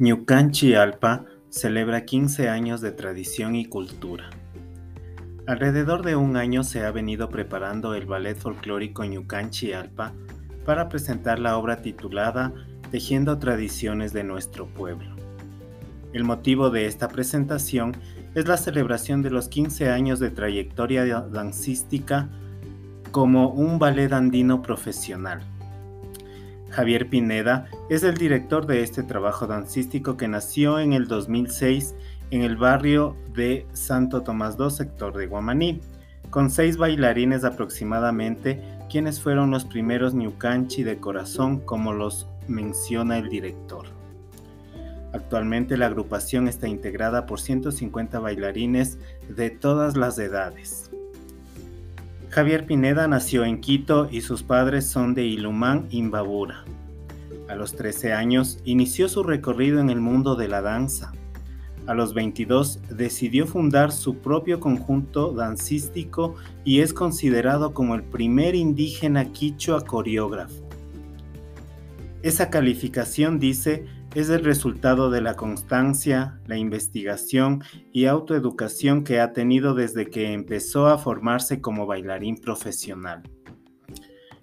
Ñucanchi Alpa celebra 15 años de tradición y cultura. Alrededor de un año se ha venido preparando el ballet folclórico Ñucanchi Alpa para presentar la obra titulada Tejiendo tradiciones de nuestro pueblo. El motivo de esta presentación es la celebración de los 15 años de trayectoria dancística como un ballet andino profesional Javier Pineda es el director de este trabajo dancístico que nació en el 2006 en el barrio de Santo Tomás II, sector de Guamaní, con seis bailarines aproximadamente, quienes fueron los primeros Ñucanchi de corazón, como los menciona el director. Actualmente la agrupación está integrada por 150 bailarines de todas las edades. Javier Pineda nació en Quito y sus padres son de Ilumán, Imbabura. A los 13 años inició su recorrido en el mundo de la danza. A los 22 decidió fundar su propio conjunto dancístico y es considerado como el primer indígena quichua coreógrafo. Esa calificación dice es el resultado de la constancia, la investigación y autoeducación que ha tenido desde que empezó a formarse como bailarín profesional.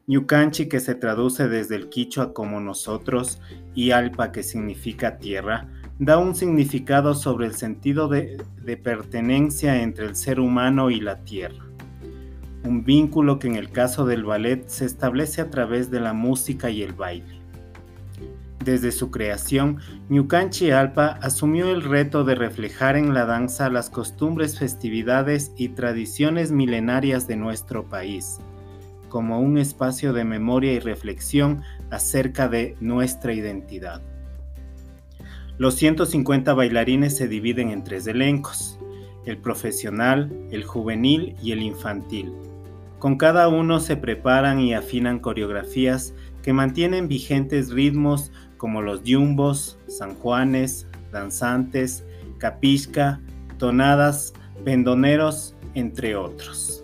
Ñucanchi, que se traduce desde el quichua como nosotros, y alpa, que significa tierra, da un significado sobre el sentido de, de pertenencia entre el ser humano y la tierra. Un vínculo que en el caso del ballet se establece a través de la música y el baile. Desde su creación, Ñucanchi Alpa asumió el reto de reflejar en la danza las costumbres, festividades y tradiciones milenarias de nuestro país, como un espacio de memoria y reflexión acerca de nuestra identidad. Los 150 bailarines se dividen en tres elencos, el profesional, el juvenil y el infantil. Con cada uno se preparan y afinan coreografías que mantienen vigentes ritmos como los yumbos, sanjuanes, danzantes, capisca, tonadas, pendoneros, entre otros.